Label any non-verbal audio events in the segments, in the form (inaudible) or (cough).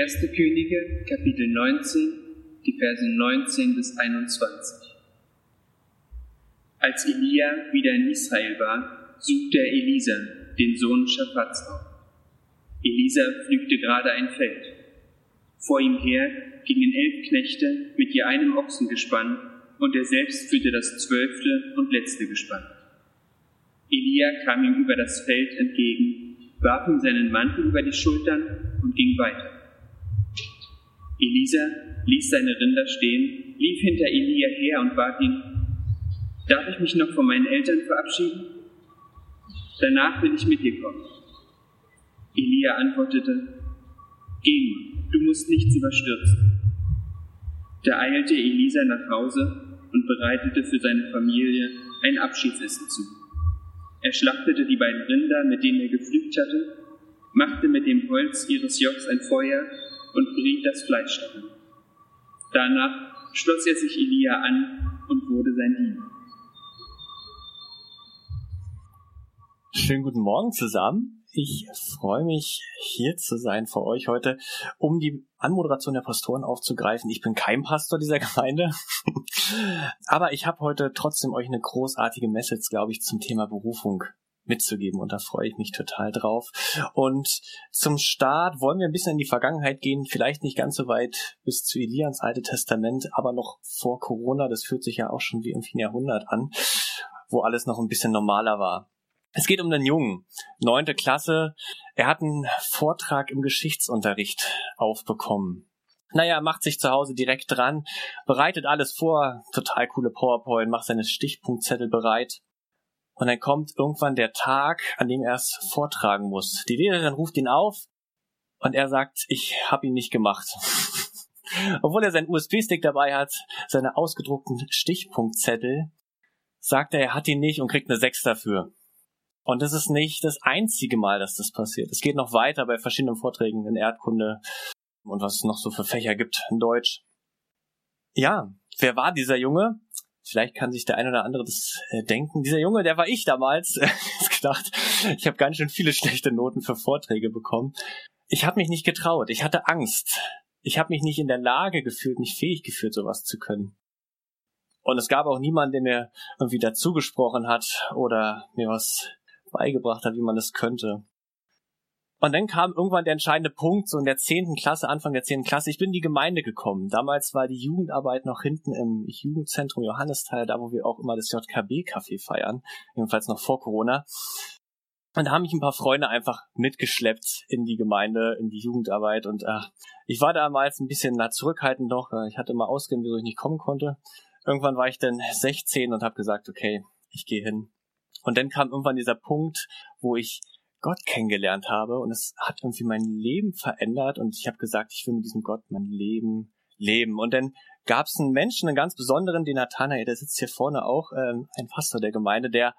Erste Könige, Kapitel 19, die Verse 19 bis 21. Als Elia wieder in Israel war, suchte er Elisa, den Sohn Schaffats, auf. Elisa pflügte gerade ein Feld. Vor ihm her gingen elf Knechte mit je einem Ochsengespann, und er selbst führte das zwölfte und letzte Gespann. Elia kam ihm über das Feld entgegen, warf ihm seinen Mantel über die Schultern und ging weiter. Elisa ließ seine Rinder stehen, lief hinter Elia her und bat ihn, darf ich mich noch von meinen Eltern verabschieden? Danach will ich mit dir kommen. Elia antwortete, Geh nur, du musst nichts überstürzen. Da eilte Elisa nach Hause und bereitete für seine Familie ein Abschiedsessen zu. Er schlachtete die beiden Rinder, mit denen er gepflügt hatte, machte mit dem Holz ihres Jocks ein Feuer und briet das Fleisch darin. Danach schloss er sich Elia an und wurde sein Diener. Schönen guten Morgen zusammen. Ich freue mich, hier zu sein für euch heute, um die Anmoderation der Pastoren aufzugreifen. Ich bin kein Pastor dieser Gemeinde, (laughs) aber ich habe heute trotzdem euch eine großartige Message, glaube ich, zum Thema Berufung mitzugeben und da freue ich mich total drauf. Und zum Start wollen wir ein bisschen in die Vergangenheit gehen, vielleicht nicht ganz so weit bis zu Elia ins Alte Testament, aber noch vor Corona, das fühlt sich ja auch schon wie im Jahrhundert an, wo alles noch ein bisschen normaler war. Es geht um den Jungen, neunte Klasse. Er hat einen Vortrag im Geschichtsunterricht aufbekommen. Naja, macht sich zu Hause direkt dran, bereitet alles vor, total coole PowerPoint, macht seine Stichpunktzettel bereit. Und dann kommt irgendwann der Tag, an dem er es vortragen muss. Die Lehrerin ruft ihn auf und er sagt, ich habe ihn nicht gemacht. (laughs) Obwohl er seinen USB-Stick dabei hat, seine ausgedruckten Stichpunktzettel, sagt er, er hat ihn nicht und kriegt eine Sechs dafür. Und das ist nicht das einzige Mal, dass das passiert. Es geht noch weiter bei verschiedenen Vorträgen in Erdkunde und was es noch so für Fächer gibt in Deutsch. Ja, wer war dieser Junge? Vielleicht kann sich der ein oder andere das äh, denken. Dieser Junge, der war ich damals. (laughs) ich gedacht, ich habe ganz schön viele schlechte Noten für Vorträge bekommen. Ich habe mich nicht getraut. Ich hatte Angst. Ich habe mich nicht in der Lage gefühlt, nicht fähig gefühlt, sowas zu können. Und es gab auch niemanden, der mir irgendwie dazugesprochen hat oder mir was beigebracht hat, wie man das könnte. Und dann kam irgendwann der entscheidende Punkt, so in der zehnten Klasse, Anfang der zehnten Klasse. Ich bin in die Gemeinde gekommen. Damals war die Jugendarbeit noch hinten im Jugendzentrum Johannisthal, da wo wir auch immer das JKB-Café feiern. Jedenfalls noch vor Corona. Und da haben mich ein paar Freunde einfach mitgeschleppt in die Gemeinde, in die Jugendarbeit. Und äh, ich war damals ein bisschen na, zurückhaltend noch. Ich hatte mal ausgehen, wieso ich nicht kommen konnte. Irgendwann war ich dann 16 und habe gesagt, okay, ich gehe hin. Und dann kam irgendwann dieser Punkt, wo ich Gott kennengelernt habe und es hat irgendwie mein Leben verändert und ich habe gesagt, ich will mit diesem Gott mein Leben leben. Und dann gab es einen Menschen, einen ganz besonderen, den Nathanael, der sitzt hier vorne auch, ähm, ein Pastor der Gemeinde, der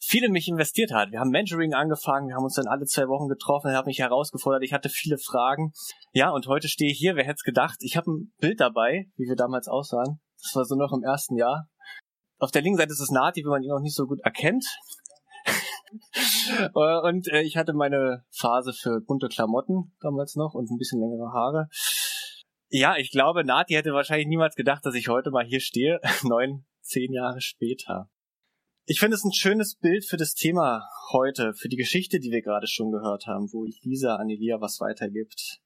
viel in mich investiert hat. Wir haben Mentoring angefangen, wir haben uns dann alle zwei Wochen getroffen, er hat mich herausgefordert, ich hatte viele Fragen. Ja, und heute stehe ich hier, wer hätte es gedacht? Ich habe ein Bild dabei, wie wir damals aussahen. Das war so noch im ersten Jahr. Auf der linken Seite ist es Nati, wenn man ihn noch nicht so gut erkennt. (laughs) und äh, ich hatte meine Phase für bunte Klamotten damals noch und ein bisschen längere Haare. Ja, ich glaube, Nati hätte wahrscheinlich niemals gedacht, dass ich heute mal hier stehe, (laughs) neun, zehn Jahre später. Ich finde es ein schönes Bild für das Thema heute, für die Geschichte, die wir gerade schon gehört haben, wo Lisa an Elia was weitergibt.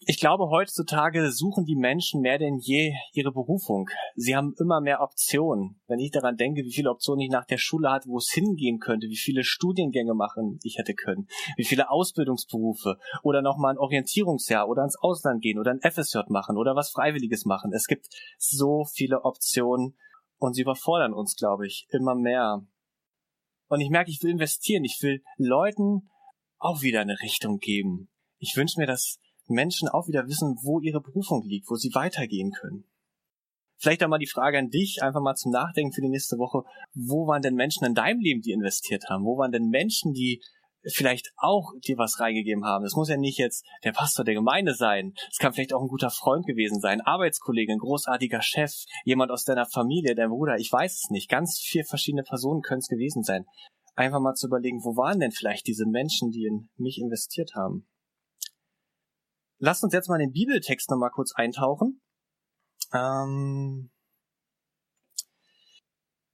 Ich glaube, heutzutage suchen die Menschen mehr denn je ihre Berufung. Sie haben immer mehr Optionen. Wenn ich daran denke, wie viele Optionen ich nach der Schule hatte, wo es hingehen könnte, wie viele Studiengänge machen ich hätte können, wie viele Ausbildungsberufe oder nochmal ein Orientierungsjahr oder ins Ausland gehen oder ein FSJ machen oder was Freiwilliges machen. Es gibt so viele Optionen und sie überfordern uns, glaube ich, immer mehr. Und ich merke, ich will investieren. Ich will Leuten auch wieder eine Richtung geben. Ich wünsche mir, dass Menschen auch wieder wissen, wo ihre Berufung liegt, wo sie weitergehen können. Vielleicht auch mal die Frage an dich, einfach mal zum Nachdenken für die nächste Woche. Wo waren denn Menschen in deinem Leben, die investiert haben? Wo waren denn Menschen, die vielleicht auch dir was reingegeben haben? Das muss ja nicht jetzt der Pastor der Gemeinde sein. Es kann vielleicht auch ein guter Freund gewesen sein, Arbeitskollege, ein großartiger Chef, jemand aus deiner Familie, dein Bruder. Ich weiß es nicht. Ganz vier verschiedene Personen können es gewesen sein. Einfach mal zu überlegen, wo waren denn vielleicht diese Menschen, die in mich investiert haben? Lasst uns jetzt mal den Bibeltext nochmal kurz eintauchen. Ähm,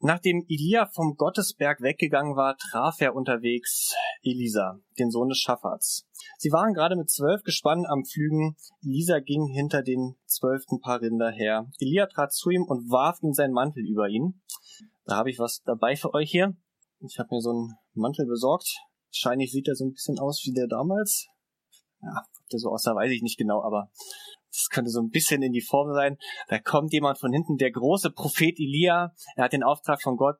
Nachdem Elia vom Gottesberg weggegangen war, traf er unterwegs Elisa, den Sohn des Schaffats. Sie waren gerade mit zwölf Gespannen am Pflügen. Elisa ging hinter den zwölften Paar Rinder her. Elia trat zu ihm und warf ihm seinen Mantel über ihn. Da habe ich was dabei für euch hier. Ich habe mir so einen Mantel besorgt. Wahrscheinlich sieht er so ein bisschen aus wie der damals. Ja, ob der so aussah, weiß ich nicht genau, aber das könnte so ein bisschen in die Form sein. Da kommt jemand von hinten, der große Prophet Elia. Er hat den Auftrag von Gott,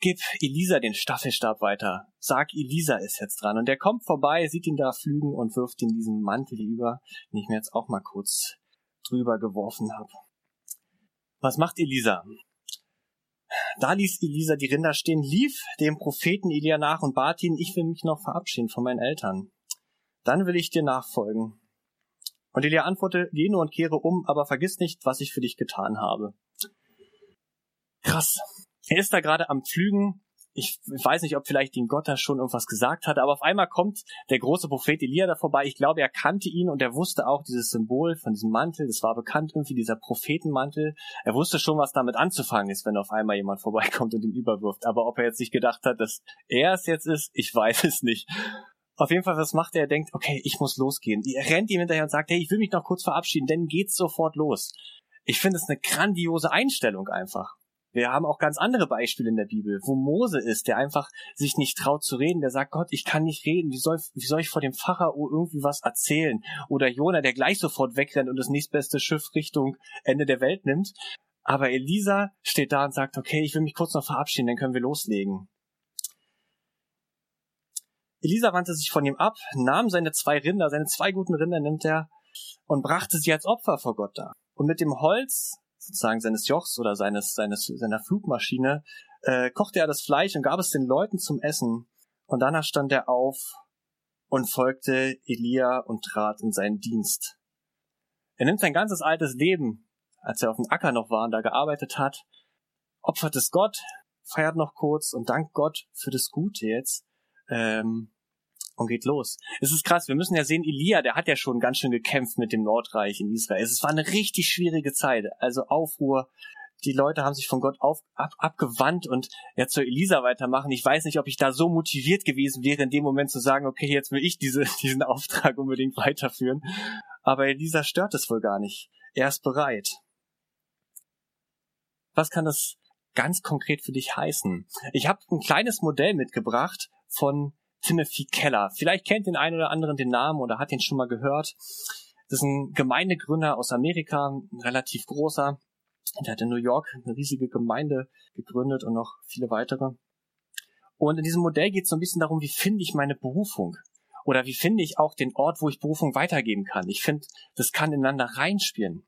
gib Elisa den Staffelstab weiter. Sag, Elisa ist jetzt dran. Und der kommt vorbei, sieht ihn da flügen und wirft ihm diesen Mantel über, den ich mir jetzt auch mal kurz drüber geworfen habe. Was macht Elisa? Da ließ Elisa die Rinder stehen, lief dem Propheten Elia nach und bat ihn, ich will mich noch verabschieden von meinen Eltern. Dann will ich dir nachfolgen. Und Elia antwortete, geh nur und kehre um, aber vergiss nicht, was ich für dich getan habe. Krass. Er ist da gerade am Pflügen. Ich weiß nicht, ob vielleicht den Gott da schon irgendwas gesagt hatte, aber auf einmal kommt der große Prophet Elia da vorbei. Ich glaube, er kannte ihn und er wusste auch dieses Symbol von diesem Mantel. Das war bekannt irgendwie, dieser Prophetenmantel. Er wusste schon, was damit anzufangen ist, wenn auf einmal jemand vorbeikommt und ihn überwirft. Aber ob er jetzt nicht gedacht hat, dass er es jetzt ist, ich weiß es nicht. Auf jeden Fall, was macht er? Er denkt, okay, ich muss losgehen. Er rennt ihm hinterher und sagt, hey, ich will mich noch kurz verabschieden, denn geht's sofort los. Ich finde es eine grandiose Einstellung einfach. Wir haben auch ganz andere Beispiele in der Bibel, wo Mose ist, der einfach sich nicht traut zu reden, der sagt, Gott, ich kann nicht reden, wie soll, wie soll ich vor dem Pharao irgendwie was erzählen? Oder Jona, der gleich sofort wegrennt und das nächstbeste Schiff Richtung Ende der Welt nimmt. Aber Elisa steht da und sagt, okay, ich will mich kurz noch verabschieden, dann können wir loslegen. Elisa wandte sich von ihm ab, nahm seine zwei Rinder, seine zwei guten Rinder nimmt er und brachte sie als Opfer vor Gott dar. Und mit dem Holz sozusagen seines Jochs oder seines, seines seiner Flugmaschine äh, kochte er das Fleisch und gab es den Leuten zum Essen. Und danach stand er auf und folgte Elia und trat in seinen Dienst. Er nimmt sein ganzes altes Leben, als er auf dem Acker noch war und da gearbeitet hat, opfert es Gott, feiert noch kurz und dankt Gott für das Gute jetzt ähm, und geht los. Es ist krass, wir müssen ja sehen, Elia, der hat ja schon ganz schön gekämpft mit dem Nordreich in Israel. Es war eine richtig schwierige Zeit, also Aufruhr. Die Leute haben sich von Gott auf, ab, abgewandt und ja zur Elisa weitermachen. Ich weiß nicht, ob ich da so motiviert gewesen wäre, in dem Moment zu sagen, okay, jetzt will ich diese, (laughs) diesen Auftrag unbedingt weiterführen. Aber Elisa stört es wohl gar nicht. Er ist bereit. Was kann das ganz konkret für dich heißen? Ich habe ein kleines Modell mitgebracht von Timothy Keller. Vielleicht kennt den einen oder anderen den Namen oder hat ihn schon mal gehört. Das ist ein Gemeindegründer aus Amerika, ein relativ großer. Der hat in New York eine riesige Gemeinde gegründet und noch viele weitere. Und in diesem Modell geht es so ein bisschen darum, wie finde ich meine Berufung? Oder wie finde ich auch den Ort, wo ich Berufung weitergeben kann? Ich finde, das kann ineinander reinspielen.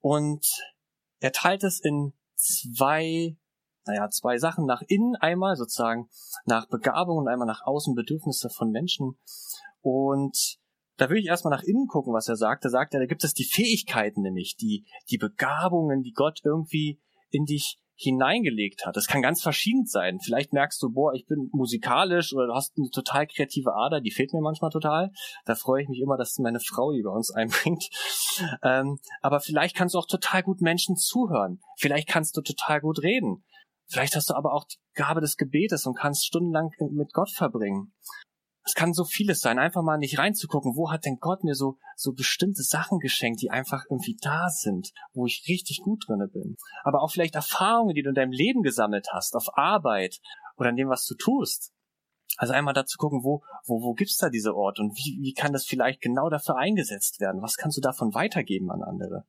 Und er teilt es in zwei naja, zwei Sachen nach innen einmal sozusagen nach Begabung und einmal nach außen Bedürfnisse von Menschen. Und da will ich erstmal nach innen gucken, was er sagt. Da sagt er, da gibt es die Fähigkeiten nämlich, die, die Begabungen, die Gott irgendwie in dich hineingelegt hat. Das kann ganz verschieden sein. Vielleicht merkst du, boah, ich bin musikalisch oder du hast eine total kreative Ader, die fehlt mir manchmal total. Da freue ich mich immer, dass meine Frau die bei uns (laughs) einbringt. Ähm, aber vielleicht kannst du auch total gut Menschen zuhören. Vielleicht kannst du total gut reden. Vielleicht hast du aber auch die Gabe des Gebetes und kannst stundenlang mit Gott verbringen. Es kann so vieles sein, einfach mal nicht reinzugucken, wo hat denn Gott mir so, so bestimmte Sachen geschenkt, die einfach irgendwie da sind, wo ich richtig gut drinne bin. Aber auch vielleicht Erfahrungen, die du in deinem Leben gesammelt hast, auf Arbeit oder in dem, was du tust. Also einmal dazu gucken, wo, wo, wo gibt's da diese Ort und wie, wie kann das vielleicht genau dafür eingesetzt werden? Was kannst du davon weitergeben an andere?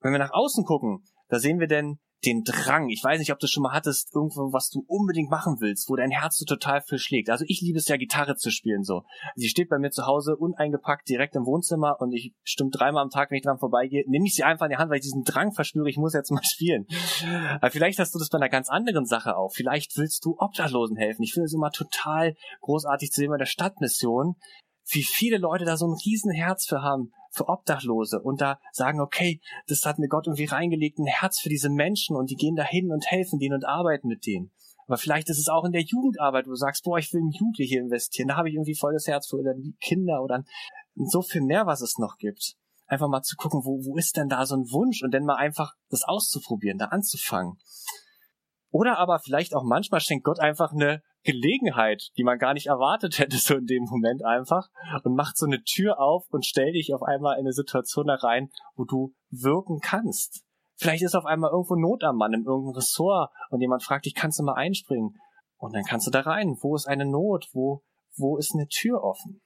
Wenn wir nach außen gucken, da sehen wir denn den Drang. Ich weiß nicht, ob du schon mal hattest, irgendwo, was du unbedingt machen willst, wo dein Herz so total viel schlägt. Also ich liebe es ja, Gitarre zu spielen so. Sie steht bei mir zu Hause uneingepackt direkt im Wohnzimmer und ich stimmt dreimal am Tag, wenn ich dran vorbeigehe, nehme ich sie einfach in die Hand, weil ich diesen Drang verspüre, ich muss jetzt mal (laughs) spielen. Aber vielleicht hast du das bei einer ganz anderen Sache auch. Vielleicht willst du Obdachlosen helfen. Ich finde es immer total großartig zu sehen bei der Stadtmission, wie viele Leute da so ein Riesenherz für haben, für Obdachlose und da sagen, okay, das hat mir Gott irgendwie reingelegt, ein Herz für diese Menschen und die gehen da hin und helfen denen und arbeiten mit denen. Aber vielleicht ist es auch in der Jugendarbeit, wo du sagst, boah, ich will in Jugendliche investieren, da habe ich irgendwie voll das Herz für oder die Kinder oder so viel mehr, was es noch gibt. Einfach mal zu gucken, wo, wo ist denn da so ein Wunsch und dann mal einfach das auszuprobieren, da anzufangen. Oder aber vielleicht auch manchmal schenkt Gott einfach eine Gelegenheit, die man gar nicht erwartet hätte, so in dem Moment einfach, und macht so eine Tür auf und stellt dich auf einmal in eine Situation da rein, wo du wirken kannst. Vielleicht ist auf einmal irgendwo Not am Mann in irgendeinem Ressort und jemand fragt dich, kannst du mal einspringen? Und dann kannst du da rein. Wo ist eine Not? Wo, wo ist eine Tür offen?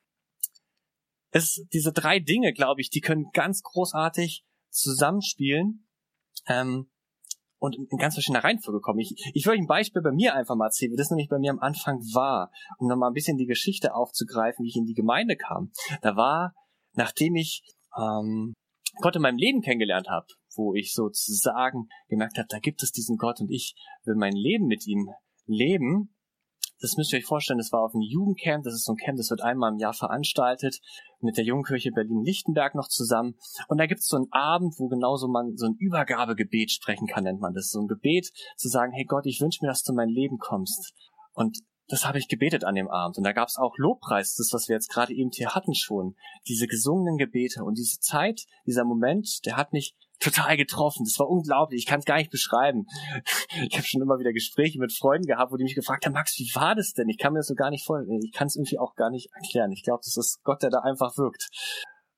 Es, diese drei Dinge, glaube ich, die können ganz großartig zusammenspielen. Ähm, und in ganz verschiedener Reihenfolge kommen. Ich, ich will euch ein Beispiel bei mir einfach mal erzählen, wie das nämlich bei mir am Anfang war, um nochmal ein bisschen die Geschichte aufzugreifen, wie ich in die Gemeinde kam. Da war, nachdem ich ähm, Gott in meinem Leben kennengelernt habe, wo ich sozusagen gemerkt habe, da gibt es diesen Gott und ich will mein Leben mit ihm leben, das müsst ihr euch vorstellen, das war auf einem Jugendcamp, das ist so ein Camp, das wird einmal im Jahr veranstaltet, mit der Jugendkirche Berlin-Lichtenberg noch zusammen. Und da gibt es so einen Abend, wo genauso man so ein Übergabegebet sprechen kann, nennt man das. So ein Gebet zu sagen, hey Gott, ich wünsche mir, dass du in mein Leben kommst. Und das habe ich gebetet an dem Abend. Und da gab es auch Lobpreis, das, was wir jetzt gerade eben hier hatten schon. Diese gesungenen Gebete und diese Zeit, dieser Moment, der hat mich total getroffen. Das war unglaublich. Ich kann es gar nicht beschreiben. (laughs) Ich habe schon immer wieder Gespräche mit Freunden gehabt, wo die mich gefragt haben, Max, wie war das denn? Ich kann mir das so gar nicht vorstellen. Ich kann es irgendwie auch gar nicht erklären. Ich glaube, das ist Gott, der da einfach wirkt.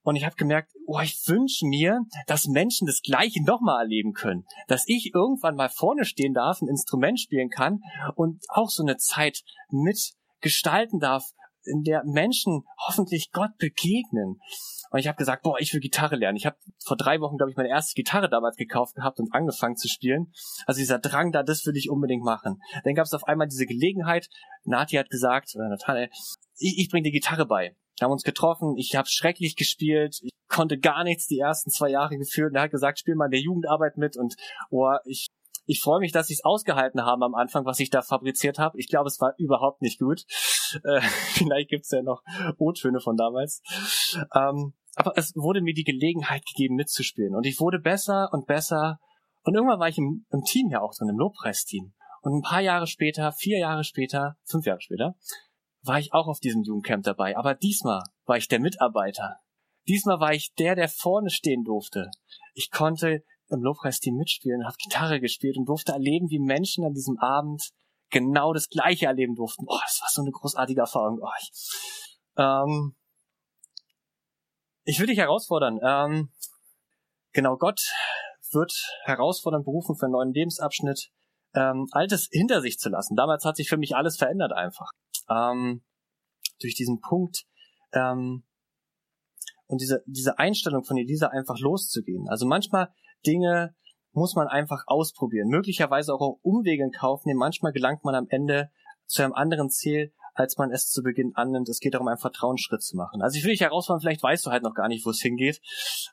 Und ich habe gemerkt, oh, ich wünsche mir, dass Menschen das Gleiche nochmal erleben können. Dass ich irgendwann mal vorne stehen darf, ein Instrument spielen kann und auch so eine Zeit mitgestalten darf, in der Menschen hoffentlich Gott begegnen. Und ich habe gesagt, boah, ich will Gitarre lernen. Ich habe vor drei Wochen, glaube ich, meine erste Gitarre damals gekauft gehabt und angefangen zu spielen. Also dieser Drang da, das will ich unbedingt machen. Dann gab es auf einmal diese Gelegenheit. Nati hat gesagt, oder Nathanael, ich, ich bringe die Gitarre bei. Wir haben uns getroffen, ich habe schrecklich gespielt, ich konnte gar nichts die ersten zwei Jahre geführt. Und er hat gesagt, spiel mal in der Jugendarbeit mit und oh, ich ich freue mich, dass sie es ausgehalten haben am Anfang, was ich da fabriziert habe. Ich glaube, es war überhaupt nicht gut. (laughs) Äh, vielleicht gibt's ja noch O-Töne von damals. Ähm, aber es wurde mir die Gelegenheit gegeben, mitzuspielen. Und ich wurde besser und besser. Und irgendwann war ich im, im Team ja auch drin, im Lobpreisteam. Und ein paar Jahre später, vier Jahre später, fünf Jahre später, war ich auch auf diesem Jugendcamp dabei. Aber diesmal war ich der Mitarbeiter. Diesmal war ich der, der vorne stehen durfte. Ich konnte im Lobpreisteam mitspielen, habe Gitarre gespielt und durfte erleben, wie Menschen an diesem Abend genau das Gleiche erleben durften. Oh, das war so eine großartige Erfahrung. Oh, ich, ähm, ich will dich herausfordern. Ähm, genau, Gott wird herausfordern, berufen für einen neuen Lebensabschnitt, ähm, Altes hinter sich zu lassen. Damals hat sich für mich alles verändert einfach. Ähm, durch diesen Punkt ähm, und diese, diese Einstellung von Elisa einfach loszugehen. Also manchmal Dinge muss man einfach ausprobieren, möglicherweise auch Umwege in Kauf nehmen. Manchmal gelangt man am Ende zu einem anderen Ziel, als man es zu Beginn annimmt. Es geht darum, einen Vertrauensschritt zu machen. Also ich will dich herausfordern, vielleicht weißt du halt noch gar nicht, wo es hingeht,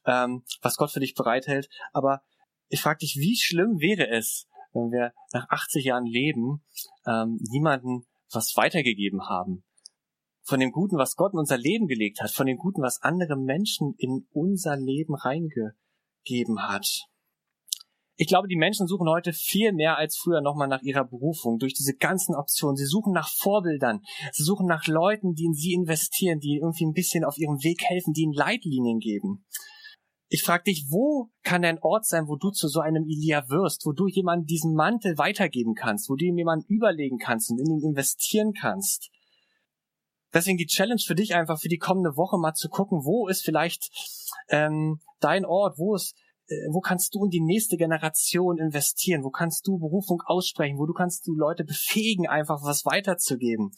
ähm, was Gott für dich bereithält. Aber ich frage dich, wie schlimm wäre es, wenn wir nach 80 Jahren Leben ähm, niemanden was weitergegeben haben? Von dem Guten, was Gott in unser Leben gelegt hat, von dem Guten, was andere Menschen in unser Leben reinge gegeben hat. Ich glaube, die Menschen suchen heute viel mehr als früher nochmal nach ihrer Berufung, durch diese ganzen Optionen. Sie suchen nach Vorbildern. Sie suchen nach Leuten, die in sie investieren, die irgendwie ein bisschen auf ihrem Weg helfen, die ihnen Leitlinien geben. Ich frage dich, wo kann ein Ort sein, wo du zu so einem Elia wirst, wo du jemandem diesen Mantel weitergeben kannst, wo du ihm jemanden überlegen kannst und in ihn investieren kannst? Deswegen die Challenge für dich einfach für die kommende Woche mal zu gucken, wo ist vielleicht ähm, dein Ort, wo ist, äh, wo kannst du in die nächste Generation investieren, wo kannst du Berufung aussprechen, wo du kannst du Leute befähigen, einfach was weiterzugeben.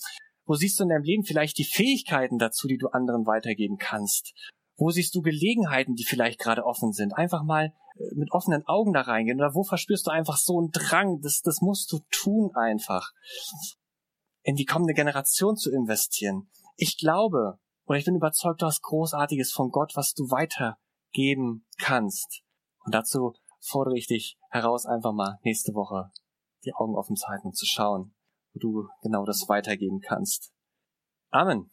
Wo siehst du in deinem Leben vielleicht die Fähigkeiten dazu, die du anderen weitergeben kannst? Wo siehst du Gelegenheiten, die vielleicht gerade offen sind? Einfach mal mit offenen Augen da reingehen? Oder wo verspürst du einfach so einen Drang? Das, das musst du tun einfach. In die kommende Generation zu investieren. Ich glaube, oder ich bin überzeugt, du hast Großartiges von Gott, was du weitergeben kannst. Und dazu fordere ich dich heraus, einfach mal nächste Woche die Augen offen zu halten und zu schauen, wo du genau das weitergeben kannst. Amen.